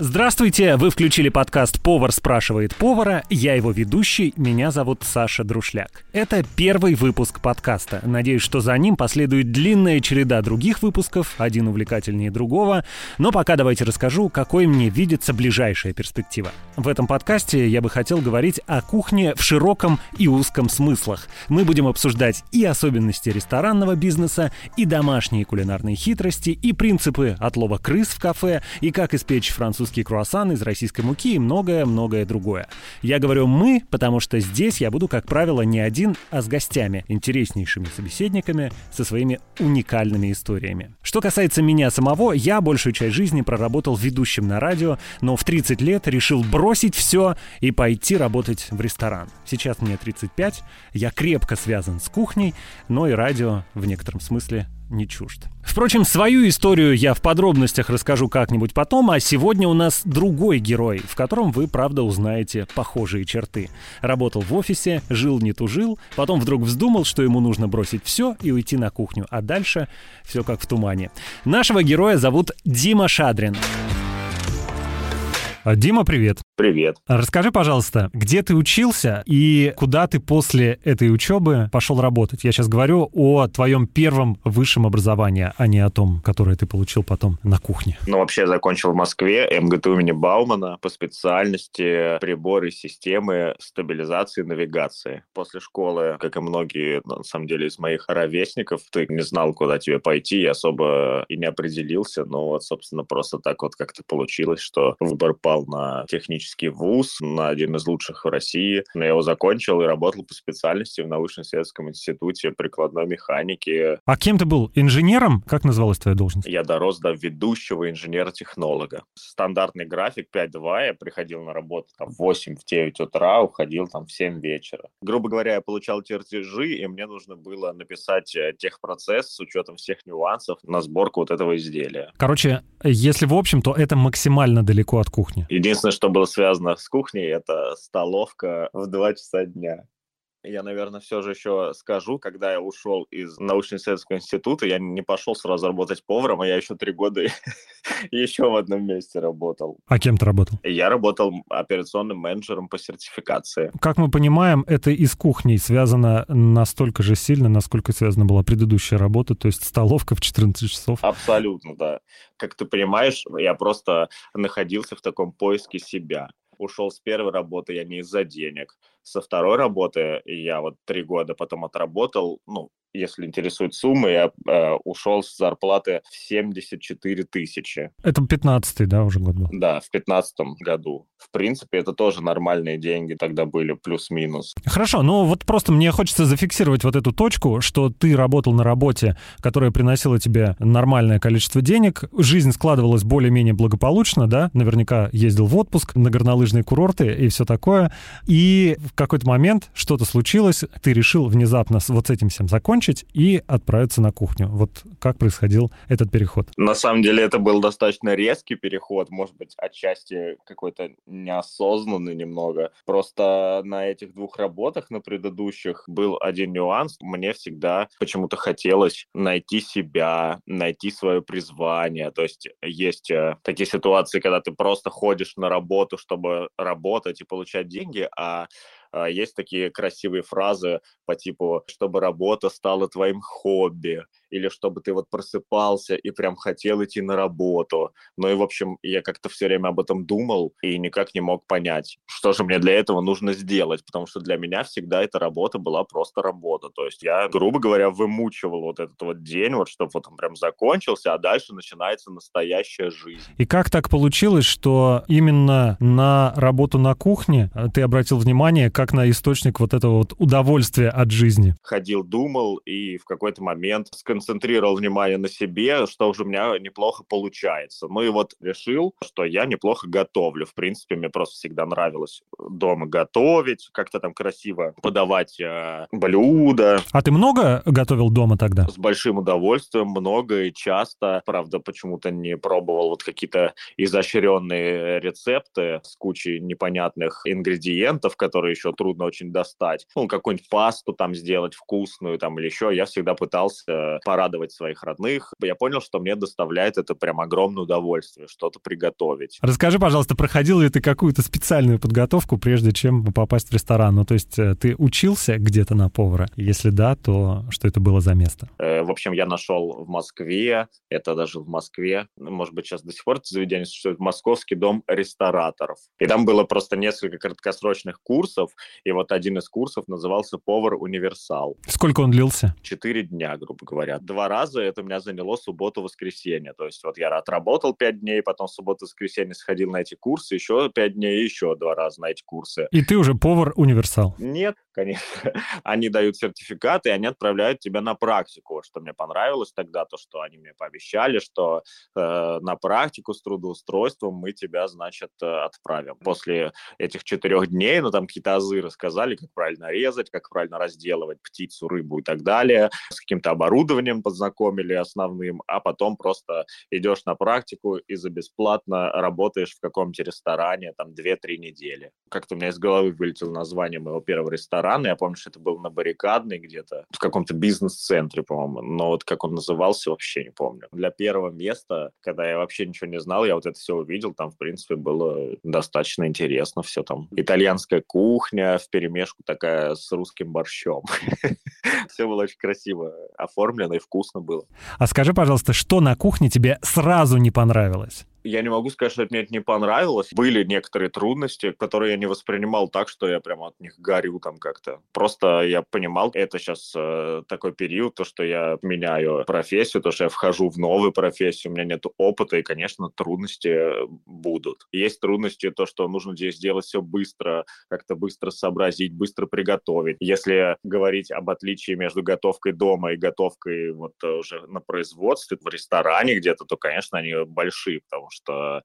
Здравствуйте, вы включили подкаст «Повар спрашивает повара». Я его ведущий, меня зовут Саша Друшляк. Это первый выпуск подкаста. Надеюсь, что за ним последует длинная череда других выпусков, один увлекательнее другого. Но пока давайте расскажу, какой мне видится ближайшая перспектива. В этом подкасте я бы хотел говорить о кухне в широком и узком смыслах. Мы будем обсуждать и особенности ресторанного бизнеса, и домашние кулинарные хитрости, и принципы отлова крыс в кафе, и как испечь французский французский круассан из российской муки и многое-многое другое. Я говорю «мы», потому что здесь я буду, как правило, не один, а с гостями, интереснейшими собеседниками со своими уникальными историями. Что касается меня самого, я большую часть жизни проработал ведущим на радио, но в 30 лет решил бросить все и пойти работать в ресторан. Сейчас мне 35, я крепко связан с кухней, но и радио в некотором смысле не чужд. Впрочем, свою историю я в подробностях расскажу как-нибудь потом, а сегодня у нас другой герой, в котором вы, правда, узнаете похожие черты. Работал в офисе, жил не тужил, потом вдруг вздумал, что ему нужно бросить все и уйти на кухню, а дальше все как в тумане. Нашего героя зовут Дима Шадрин. А, Дима, привет. Привет. Расскажи, пожалуйста, где ты учился и куда ты после этой учебы пошел работать? Я сейчас говорю о твоем первом высшем образовании, а не о том, которое ты получил потом на кухне. Ну, вообще, я закончил в Москве МГТУ имени Баумана по специальности приборы системы стабилизации и навигации. После школы, как и многие, на самом деле, из моих ровесников, ты не знал, куда тебе пойти, я особо и не определился, но вот, собственно, просто так вот как-то получилось, что выбор пал на технический технический вуз, на один из лучших в России. Но я его закончил и работал по специальности в научно-исследовательском институте прикладной механики. А кем ты был? Инженером? Как называлась твоя должность? Я дорос до ведущего инженера-технолога. Стандартный график 5-2, я приходил на работу там, в 8-9 утра, уходил там в 7 вечера. Грубо говоря, я получал чертежи, и мне нужно было написать э, техпроцесс с учетом всех нюансов на сборку вот этого изделия. Короче, если в общем, то это максимально далеко от кухни. Единственное, что было связано с кухней, это столовка в 2 часа дня я, наверное, все же еще скажу, когда я ушел из научно-исследовательского института, я не пошел сразу работать поваром, а я еще три года еще в одном месте работал. А кем ты работал? Я работал операционным менеджером по сертификации. Как мы понимаем, это и с кухней связано настолько же сильно, насколько связана была предыдущая работа, то есть столовка в 14 часов. Абсолютно, да. Как ты понимаешь, я просто находился в таком поиске себя ушел с первой работы я не из-за денег. Со второй работы я вот три года потом отработал, ну, если интересует суммы, я э, ушел с зарплаты в 74 тысячи. Это 15-й, да, уже год был? Да, в 15 году. В принципе, это тоже нормальные деньги тогда были, плюс-минус. Хорошо, ну вот просто мне хочется зафиксировать вот эту точку, что ты работал на работе, которая приносила тебе нормальное количество денег, жизнь складывалась более-менее благополучно, да, наверняка ездил в отпуск на горнолыжные курорты и все такое, и какой-то момент что-то случилось, ты решил внезапно вот с этим всем закончить, и отправиться на кухню. Вот как происходил этот переход? На самом деле это был достаточно резкий переход, может быть, отчасти какой-то неосознанный немного. Просто на этих двух работах, на предыдущих, был один нюанс. Мне всегда почему-то хотелось найти себя, найти свое призвание. То есть есть э, такие ситуации, когда ты просто ходишь на работу, чтобы работать и получать деньги, а, есть такие красивые фразы по типу «чтобы работа стала твоим хобби», или чтобы ты вот просыпался и прям хотел идти на работу. Ну и, в общем, я как-то все время об этом думал и никак не мог понять, что же мне для этого нужно сделать, потому что для меня всегда эта работа была просто работа. То есть я, грубо говоря, вымучивал вот этот вот день, вот чтобы вот он прям закончился, а дальше начинается настоящая жизнь. И как так получилось, что именно на работу на кухне ты обратил внимание как на источник вот этого вот удовольствия от жизни? Ходил, думал и в какой-то момент сконцентрировал внимание на себе, что уже у меня неплохо получается. Ну и вот решил, что я неплохо готовлю. В принципе, мне просто всегда нравилось дома готовить, как-то там красиво подавать э, блюда. А ты много готовил дома тогда? С большим удовольствием, много и часто. Правда, почему-то не пробовал вот какие-то изощренные рецепты с кучей непонятных ингредиентов, которые еще еще трудно очень достать. Ну, какую-нибудь пасту там сделать вкусную там или еще. Я всегда пытался порадовать своих родных. Я понял, что мне доставляет это прям огромное удовольствие, что-то приготовить. Расскажи, пожалуйста, проходил ли ты какую-то специальную подготовку, прежде чем попасть в ресторан? Ну, то есть э, ты учился где-то на повара? Если да, то что это было за место? Э, в общем, я нашел в Москве, это даже в Москве, ну, может быть, сейчас до сих пор это заведение существует, Московский дом рестораторов. И там было просто несколько краткосрочных курсов, и вот один из курсов назывался «Повар-универсал». Сколько он длился? Четыре дня, грубо говоря. Два раза это у меня заняло субботу-воскресенье. То есть вот я отработал пять дней, потом субботу-воскресенье сходил на эти курсы, еще пять дней, еще два раза на эти курсы. И ты уже повар-универсал? Нет, конечно. Они дают сертификаты, и они отправляют тебя на практику. Что мне понравилось тогда, то, что они мне пообещали, что э, на практику с трудоустройством мы тебя, значит, э, отправим. После этих четырех дней, ну, там какие-то азы рассказали, как правильно резать, как правильно разделывать птицу, рыбу и так далее. С каким-то оборудованием познакомили основным, а потом просто идешь на практику и за бесплатно работаешь в каком-то ресторане там 2-3 недели. Как-то у меня из головы вылетело название моего первого ресторана. Я помню, что это был на Баррикадной где-то, в каком-то бизнес-центре, по-моему. Но вот как он назывался, вообще не помню. Для первого места, когда я вообще ничего не знал, я вот это все увидел, там, в принципе, было достаточно интересно все там. Итальянская кухня в перемешку такая с русским борщом. Все было очень красиво оформлено и вкусно было. А скажи, пожалуйста, что на кухне тебе сразу не понравилось? Я не могу сказать, что мне это не понравилось. Были некоторые трудности, которые я не воспринимал так, что я прямо от них горю там как-то. Просто я понимал, это сейчас э, такой период, то, что я меняю профессию, то, что я вхожу в новую профессию, у меня нет опыта, и, конечно, трудности будут. Есть трудности, то, что нужно здесь сделать все быстро, как-то быстро сообразить, быстро приготовить. Если говорить об отличии между готовкой дома и готовкой вот уже на производстве, в ресторане где-то, то, конечно, они большие, потому что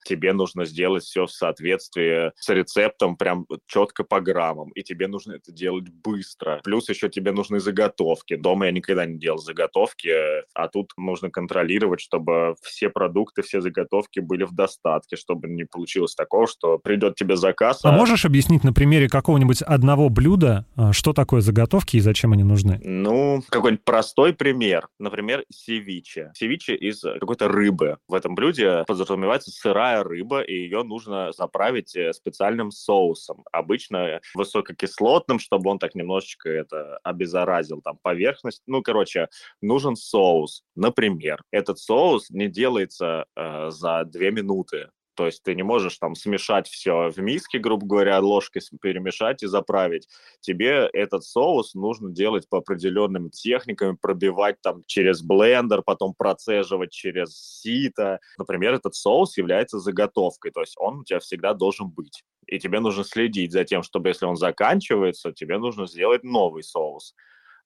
тебе нужно сделать все в соответствии с рецептом прям четко по граммам, и тебе нужно это делать быстро. Плюс еще тебе нужны заготовки. Дома я никогда не делал заготовки, а тут нужно контролировать, чтобы все продукты, все заготовки были в достатке, чтобы не получилось такого, что придет тебе заказ. А, а можешь объяснить на примере какого-нибудь одного блюда, а, что такое заготовки и зачем они нужны? Ну, какой-нибудь простой пример. Например, севиче. Севиче из какой-то рыбы. В этом блюде подразумевается подразумевается сырая рыба, и ее нужно заправить э, специальным соусом. Обычно высококислотным, чтобы он так немножечко это обеззаразил там поверхность. Ну, короче, нужен соус. Например, этот соус не делается э, за две минуты. То есть ты не можешь там смешать все в миске, грубо говоря, ложкой перемешать и заправить. Тебе этот соус нужно делать по определенным техникам, пробивать там через блендер, потом процеживать через сито. Например, этот соус является заготовкой, то есть он у тебя всегда должен быть. И тебе нужно следить за тем, чтобы если он заканчивается, тебе нужно сделать новый соус.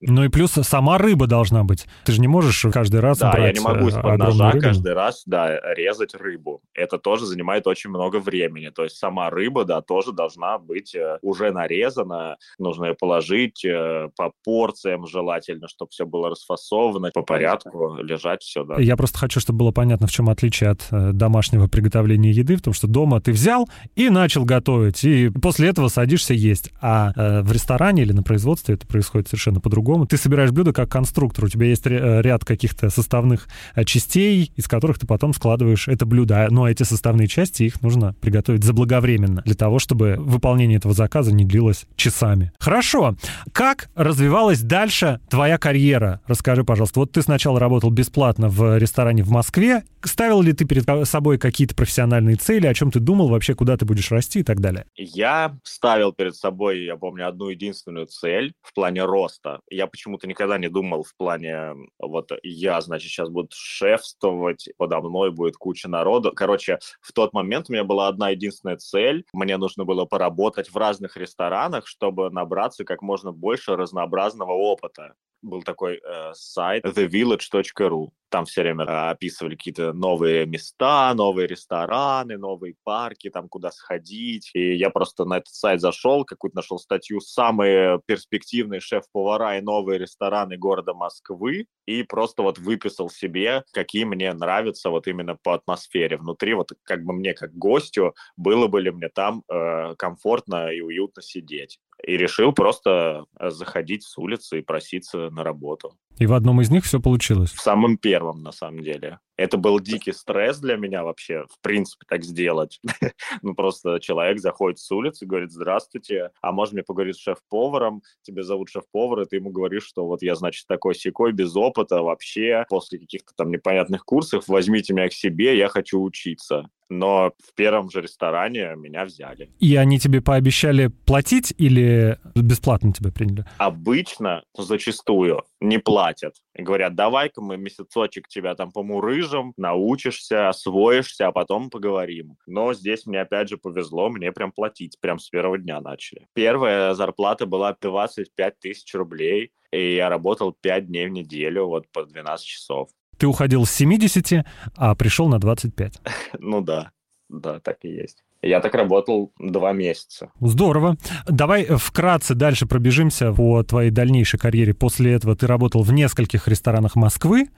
Ну и плюс сама рыба должна быть. Ты же не можешь каждый раз да, брать я не могу из-под ножа рыбу. каждый раз, да, резать рыбу. Это тоже занимает очень много времени. То есть сама рыба, да, тоже должна быть э, уже нарезана. Нужно ее положить э, по порциям желательно, чтобы все было расфасовано, по порядку лежать все, да. Я просто хочу, чтобы было понятно, в чем отличие от э, домашнего приготовления еды, в том, что дома ты взял и начал готовить, и после этого садишься есть. А в ресторане или на производстве это происходит совершенно по-другому по-другому. Ты собираешь блюдо как конструктор. У тебя есть э, ряд каких-то составных э, частей, из которых ты потом складываешь это блюдо. Но эти составные части, их нужно приготовить заблаговременно, для того, чтобы выполнение этого заказа не длилось часами. Хорошо. Как развивалась дальше твоя карьера? Расскажи, пожалуйста. Вот ты сначала работал бесплатно в ресторане в Москве. Ставил ли ты перед собой какие-то профессиональные цели? О чем ты думал вообще, куда ты будешь расти и так далее? Я ставил перед собой, я помню, одну единственную цель в плане роста я почему-то никогда не думал в плане, вот я, значит, сейчас буду шефствовать, подо мной будет куча народу. Короче, в тот момент у меня была одна единственная цель. Мне нужно было поработать в разных ресторанах, чтобы набраться как можно больше разнообразного опыта был такой э, сайт thevillage.ru. Там все время э, описывали какие-то новые места, новые рестораны, новые парки, там куда сходить. И я просто на этот сайт зашел, какую-то нашел статью «Самые перспективные шеф-повара и новые рестораны города Москвы» и просто вот выписал себе, какие мне нравятся вот именно по атмосфере внутри. Вот как бы мне, как гостю, было бы ли мне там э, комфортно и уютно сидеть. И решил просто заходить с улицы и проситься на работу. И в одном из них все получилось? В самом первом, на самом деле. Это был дикий стресс для меня вообще, в принципе, так сделать. ну, просто человек заходит с улицы говорит, здравствуйте, а можно мне поговорить с шеф-поваром? Тебе зовут шеф-повар, и ты ему говоришь, что вот я, значит, такой секой без опыта вообще, после каких-то там непонятных курсов, возьмите меня к себе, я хочу учиться но в первом же ресторане меня взяли. И они тебе пообещали платить или бесплатно тебя приняли? Обычно, зачастую, не платят. И говорят, давай-ка мы месяцочек тебя там помурыжим, научишься, освоишься, а потом поговорим. Но здесь мне опять же повезло, мне прям платить, прям с первого дня начали. Первая зарплата была 25 тысяч рублей, и я работал 5 дней в неделю, вот по 12 часов. Ты уходил с 70, а пришел на 25. Ну да, да, так и есть. Я так работал два месяца. Здорово. Давай вкратце дальше пробежимся по твоей дальнейшей карьере. После этого ты работал в нескольких ресторанах Москвы,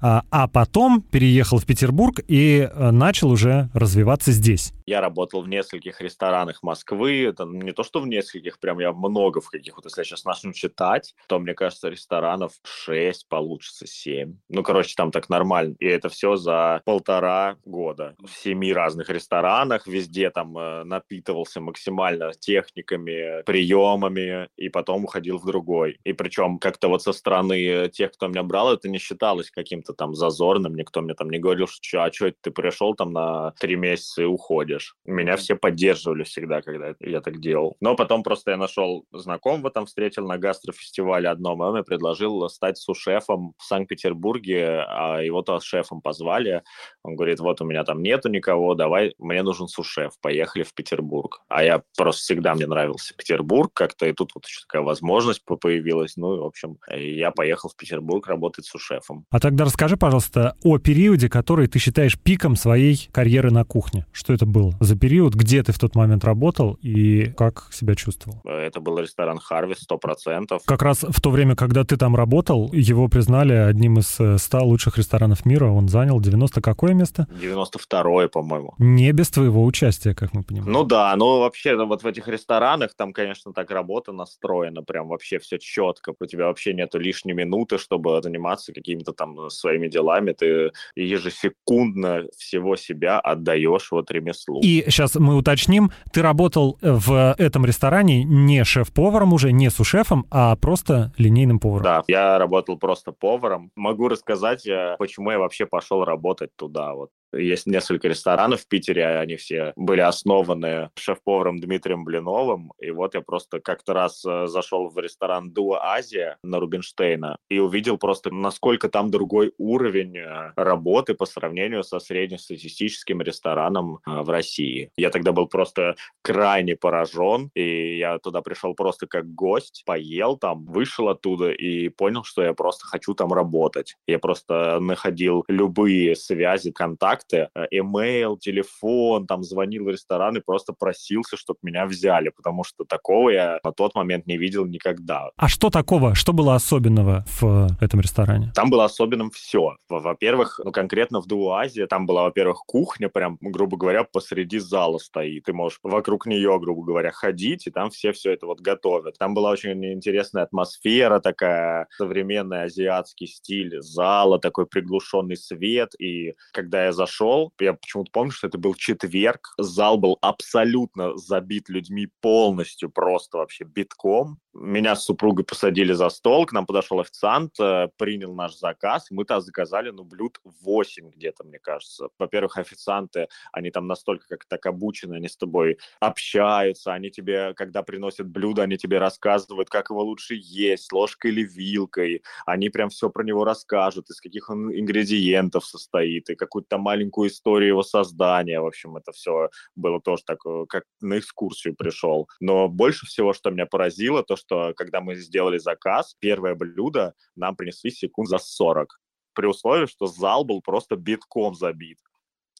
а, а потом переехал в Петербург и э, начал уже развиваться здесь. Я работал в нескольких ресторанах Москвы. Это не то, что в нескольких, прям я много в каких. Вот если я сейчас начну читать, то, мне кажется, ресторанов 6 получится, 7. Ну, короче, там так нормально. И это все за полтора года. В семи разных ресторанах, везде там э, напитывался максимально техниками, приемами, и потом уходил в другой. И причем как-то вот со стороны тех, кто меня брал, это не считалось каким-то там зазорным. Никто мне там не говорил, что а что это ты пришел там на три месяца и уходишь. Меня все поддерживали всегда, когда я так делал. Но потом просто я нашел знакомого там, встретил на гастрофестивале одном, и он мне предложил стать сушефом в Санкт-Петербурге, а его-то шефом позвали. Он говорит, вот у меня там нету никого, давай, мне нужен сушеф поехали в Петербург. А я просто всегда мне нравился Петербург как-то, и тут вот еще такая возможность появилась. Ну, и, в общем, я поехал в Петербург работать с шефом. А тогда расскажи, пожалуйста, о периоде, который ты считаешь пиком своей карьеры на кухне. Что это было за период, где ты в тот момент работал и как себя чувствовал? Это был ресторан «Харвест», сто процентов. Как раз в то время, когда ты там работал, его признали одним из 100 лучших ресторанов мира. Он занял 90 какое место? 92-е, по-моему. Не без твоего участия, как мы понимаем. Ну да, ну вообще вот в этих ресторанах там, конечно, так работа настроена, прям вообще все четко, у тебя вообще нету лишней минуты, чтобы заниматься какими-то там своими делами, ты ежесекундно всего себя отдаешь вот ремеслу. И сейчас мы уточним, ты работал в этом ресторане не шеф-поваром уже, не сушефом, а просто линейным поваром. Да, я работал просто поваром. Могу рассказать, э, почему я вообще пошел работать туда. Вот есть несколько ресторанов в Питере, они все были основаны шеф-поваром Дмитрием Блиновым. И вот я просто как-то раз э, зашел в ресторан Дуа Азия на Рубинштейна и увидел просто, насколько там другой уровень э, работы по сравнению со среднестатистическим рестораном э, в России. Я тогда был просто крайне поражен, и я туда пришел просто как гость, поел там, вышел оттуда и понял, что я просто хочу там работать. Я просто находил любые связи, контакты, контакты, email, э, телефон, там звонил в ресторан и просто просился, чтобы меня взяли, потому что такого я на тот момент не видел никогда. А что такого? Что было особенного в этом ресторане? Там было особенным все. Во-первых, ну конкретно в Дуазе там была, во-первых, кухня прям, грубо говоря, посреди зала стоит. Ты можешь вокруг нее, грубо говоря, ходить, и там все все это вот готовят. Там была очень интересная атмосфера такая, современный азиатский стиль зала, такой приглушенный свет, и когда я зашел зашел, я почему-то помню, что это был четверг, зал был абсолютно забит людьми полностью, просто вообще битком. Меня с супругой посадили за стол, к нам подошел официант, э, принял наш заказ, мы там заказали, ну, блюд 8 где-то, мне кажется. Во-первых, официанты, они там настолько как так обучены, они с тобой общаются, они тебе, когда приносят блюдо, они тебе рассказывают, как его лучше есть, ложкой или вилкой, они прям все про него расскажут, из каких он ингредиентов состоит, и какую-то маленькую историю его создания. В общем, это все было тоже так, э, как на экскурсию пришел. Но больше всего, что меня поразило, то, что когда мы сделали заказ, первое блюдо нам принесли секунд за 40 при условии, что зал был просто битком забит.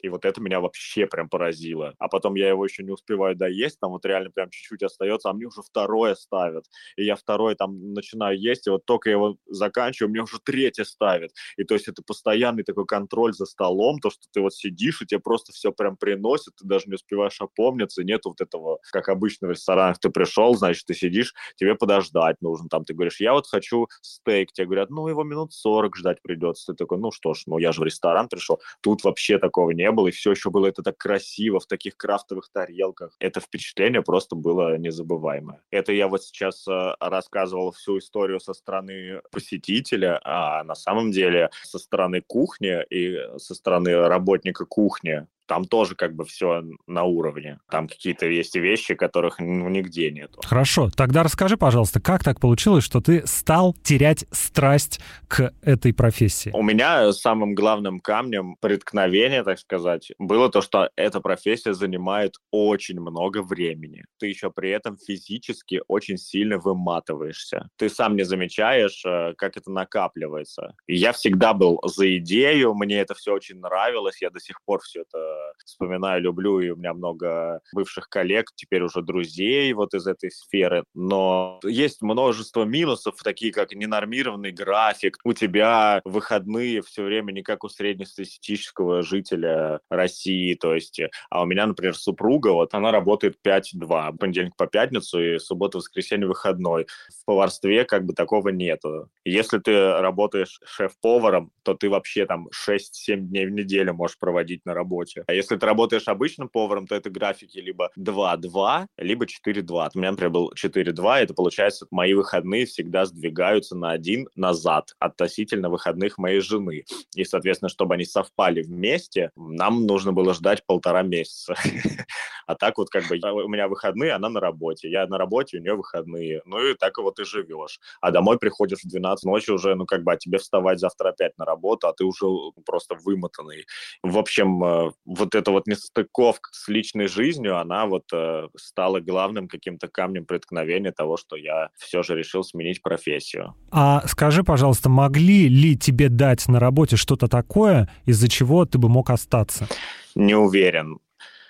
И вот это меня вообще прям поразило. А потом я его еще не успеваю доесть, там вот реально прям чуть-чуть остается, а мне уже второе ставят. И я второе там начинаю есть, и вот только я его заканчиваю, мне уже третье ставят. И то есть это постоянный такой контроль за столом, то, что ты вот сидишь, и тебе просто все прям приносят, ты даже не успеваешь опомниться, нет вот этого, как обычно в ресторанах, ты пришел, значит, ты сидишь, тебе подождать нужно, там ты говоришь, я вот хочу стейк, тебе говорят, ну, его минут 40 ждать придется. Ты такой, ну что ж, ну я же в ресторан пришел, тут вообще такого не было, и все еще было это так красиво, в таких крафтовых тарелках. Это впечатление просто было незабываемое. Это я вот сейчас э, рассказывал всю историю со стороны посетителя, а на самом деле со стороны кухни и со стороны работника кухни там тоже как бы все на уровне. Там какие-то есть вещи, которых ну, нигде нету. Хорошо, тогда расскажи, пожалуйста, как так получилось, что ты стал терять страсть к этой профессии? У меня самым главным камнем преткновения, так сказать, было то, что эта профессия занимает очень много времени. Ты еще при этом физически очень сильно выматываешься. Ты сам не замечаешь, э, как это накапливается. И я всегда был за идею, мне это все очень нравилось, я до сих пор все это вспоминаю, люблю, и у меня много бывших коллег, теперь уже друзей вот из этой сферы. Но есть множество минусов, такие как ненормированный график. У тебя выходные все время не как у среднестатистического жителя России, то есть, а у меня, например, супруга, вот она работает 5-2, понедельник по пятницу и суббота-воскресенье выходной. В поварстве как бы такого нету. Если ты работаешь шеф-поваром, то ты вообще там 6-7 дней в неделю можешь проводить на работе. А если ты работаешь обычным поваром, то это графики либо 2-2, либо 4-2. У меня, например, был 4-2, это получается, мои выходные всегда сдвигаются на один назад относительно выходных моей жены. И, соответственно, чтобы они совпали вместе, нам нужно было ждать полтора месяца. А так вот как бы у меня выходные, она на работе. Я на работе, у нее выходные. Ну и так вот и живешь. А домой приходишь в 12 ночи уже, ну как бы, а тебе вставать завтра опять на работу, а ты уже просто вымотанный. В общем, э, вот эта вот нестыковка с личной жизнью, она вот э, стала главным каким-то камнем преткновения того, что я все же решил сменить профессию. А скажи, пожалуйста, могли ли тебе дать на работе что-то такое, из-за чего ты бы мог остаться? Не уверен.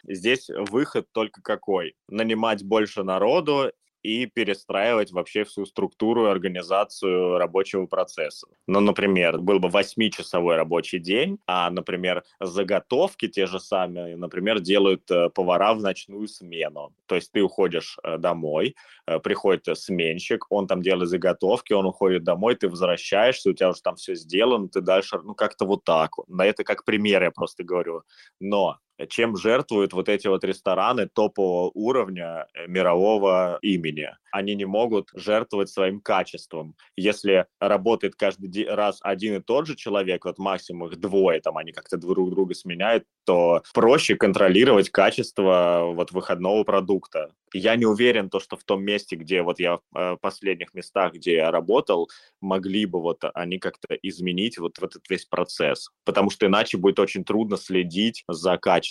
Здесь выход только какой? Нанимать больше народу и перестраивать вообще всю структуру и организацию рабочего процесса. Ну, например, был бы 8-часовой рабочий день, а, например, заготовки те же самые, например, делают э, повара в ночную смену. То есть ты уходишь э, домой, э, приходит сменщик, он там делает заготовки, он уходит домой, ты возвращаешься, у тебя уже там все сделано, ты дальше, ну, как-то вот так. На это как пример я просто говорю. Но чем жертвуют вот эти вот рестораны топового уровня э, мирового имени. Они не могут жертвовать своим качеством. Если работает каждый раз один и тот же человек, вот максимум их двое, там они как-то друг друга сменяют, то проще контролировать качество вот выходного продукта. Я не уверен, то, что в том месте, где вот я в э, последних местах, где я работал, могли бы вот они как-то изменить вот, вот этот весь процесс. Потому что иначе будет очень трудно следить за качеством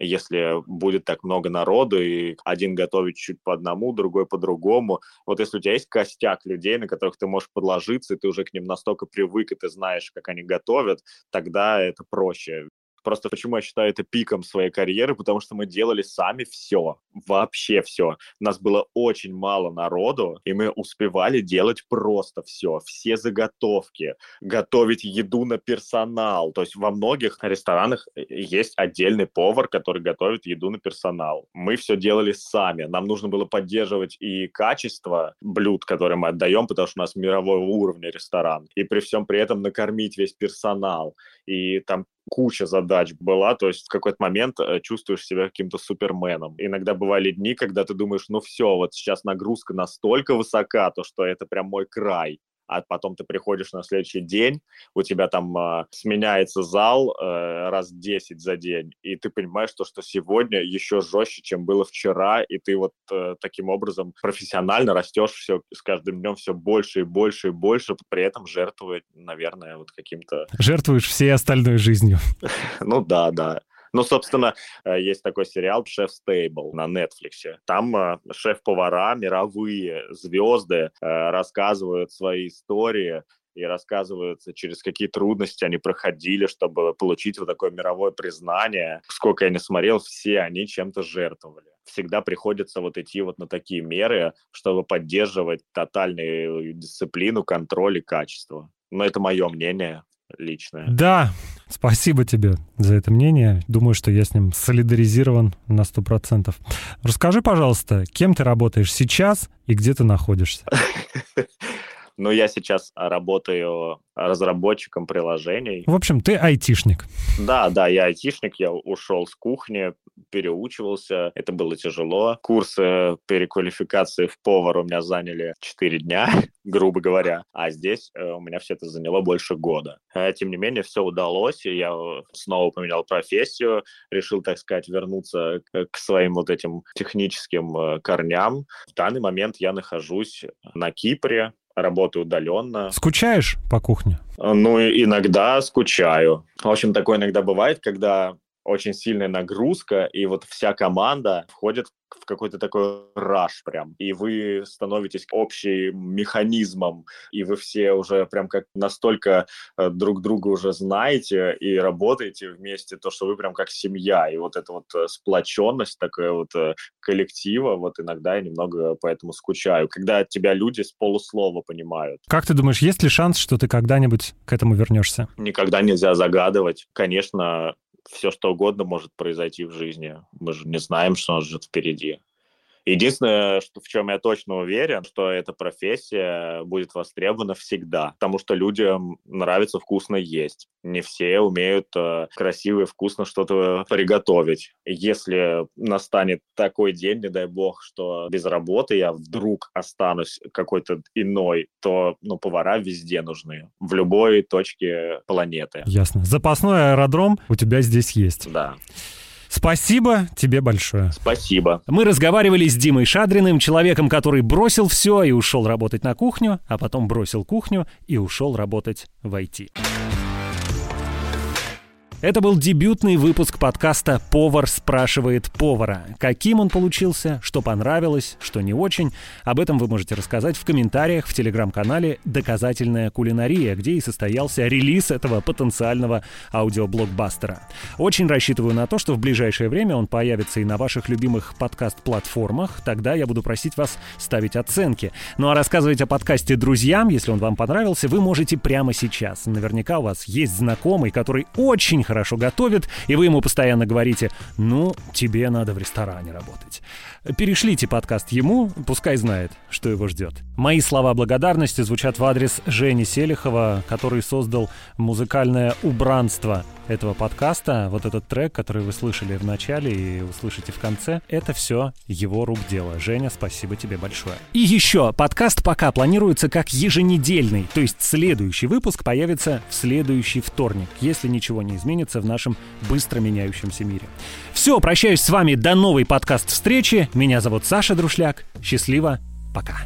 если будет так много народу, и один готовит чуть по одному, другой по другому. Вот если у тебя есть костяк людей, на которых ты можешь подложиться, и ты уже к ним настолько привык, и ты знаешь, как они готовят, тогда это проще. Просто почему я считаю это пиком своей карьеры, потому что мы делали сами все, вообще все. Нас было очень мало народу, и мы успевали делать просто все, все заготовки, готовить еду на персонал. То есть во многих ресторанах э, есть отдельный повар, который готовит еду на персонал. Мы все делали сами. Нам нужно было поддерживать и качество блюд, которые мы отдаем, потому что у нас мирового уровня ресторан. И при всем при этом накормить весь персонал. И там куча задач была, то есть в какой-то момент э, чувствуешь себя каким-то суперменом. Иногда бывали дни, когда ты думаешь, ну все, вот сейчас нагрузка настолько высока, то что это прям мой край а потом ты приходишь на следующий день, у тебя там э, сменяется зал э, раз 10 за день, и ты понимаешь, то, что сегодня еще жестче, чем было вчера, и ты вот э, таким образом профессионально растешь все с каждым днем все больше и больше и больше, при этом жертвуя, наверное, вот каким-то... Жертвуешь всей остальной жизнью. Ну да, да. Ну, собственно, э, есть такой сериал «Шеф Стейбл» на Netflix. Там э, шеф-повара, мировые звезды э, рассказывают свои истории и рассказывают, через какие трудности они проходили, чтобы получить вот такое мировое признание. Сколько я не смотрел, все они чем-то жертвовали. Всегда приходится вот идти вот на такие меры, чтобы поддерживать тотальную дисциплину, контроль и качество. Но это мое мнение личное. Да, спасибо тебе за это мнение. Думаю, что я с ним солидаризирован на сто процентов. Расскажи, пожалуйста, кем ты работаешь сейчас и где ты находишься? Ну, я сейчас работаю разработчиком приложений. В общем, ты айтишник. Да, да, я айтишник, я ушел с кухни, переучивался, это было тяжело. Курсы переквалификации в повар у меня заняли 4 дня, грубо говоря, а здесь э, у меня все это заняло больше года. Э, тем не менее, все удалось, и я снова поменял профессию, решил, так сказать, вернуться к своим вот этим техническим э, корням. В данный момент я нахожусь на Кипре, работаю удаленно. Скучаешь по кухне? Ну, иногда скучаю. В общем, такое иногда бывает, когда очень сильная нагрузка, и вот вся команда входит в какой-то такой раш прям, и вы становитесь общим механизмом, и вы все уже прям как настолько э, друг друга уже знаете и работаете вместе, то, что вы прям как семья, и вот эта вот э, сплоченность такая вот э, коллектива, вот иногда я немного поэтому скучаю, когда тебя люди с полуслова понимают. Как ты думаешь, есть ли шанс, что ты когда-нибудь к этому вернешься? Никогда нельзя загадывать. Конечно, все что угодно может произойти в жизни. Мы же не знаем, что нас ждет впереди. Единственное, что, в чем я точно уверен, что эта профессия будет востребована всегда, потому что людям нравится вкусно есть. Не все умеют э, красиво и вкусно что-то приготовить. Если настанет такой день, не дай бог, что без работы я вдруг останусь какой-то иной, то ну, повара везде нужны, в любой точке планеты. Ясно. Запасной аэродром у тебя здесь есть. Да. Спасибо тебе большое. Спасибо. Мы разговаривали с Димой Шадриным, человеком, который бросил все и ушел работать на кухню, а потом бросил кухню и ушел работать в IT. Это был дебютный выпуск подкаста «Повар спрашивает повара». Каким он получился, что понравилось, что не очень, об этом вы можете рассказать в комментариях в телеграм-канале «Доказательная кулинария», где и состоялся релиз этого потенциального аудиоблокбастера. Очень рассчитываю на то, что в ближайшее время он появится и на ваших любимых подкаст-платформах. Тогда я буду просить вас ставить оценки. Ну а рассказывать о подкасте друзьям, если он вам понравился, вы можете прямо сейчас. Наверняка у вас есть знакомый, который очень хорошо готовит, и вы ему постоянно говорите, ну, тебе надо в ресторане работать. Перешлите подкаст ему, пускай знает, что его ждет. Мои слова благодарности звучат в адрес Жени Селихова, который создал музыкальное убранство этого подкаста. Вот этот трек, который вы слышали в начале и услышите в конце, это все его рук дело. Женя, спасибо тебе большое. И еще, подкаст пока планируется как еженедельный, то есть следующий выпуск появится в следующий вторник, если ничего не изменится в нашем быстро меняющемся мире. Все, прощаюсь с вами до новой подкаст-встречи. Меня зовут Саша Друшляк. Счастливо. Пока.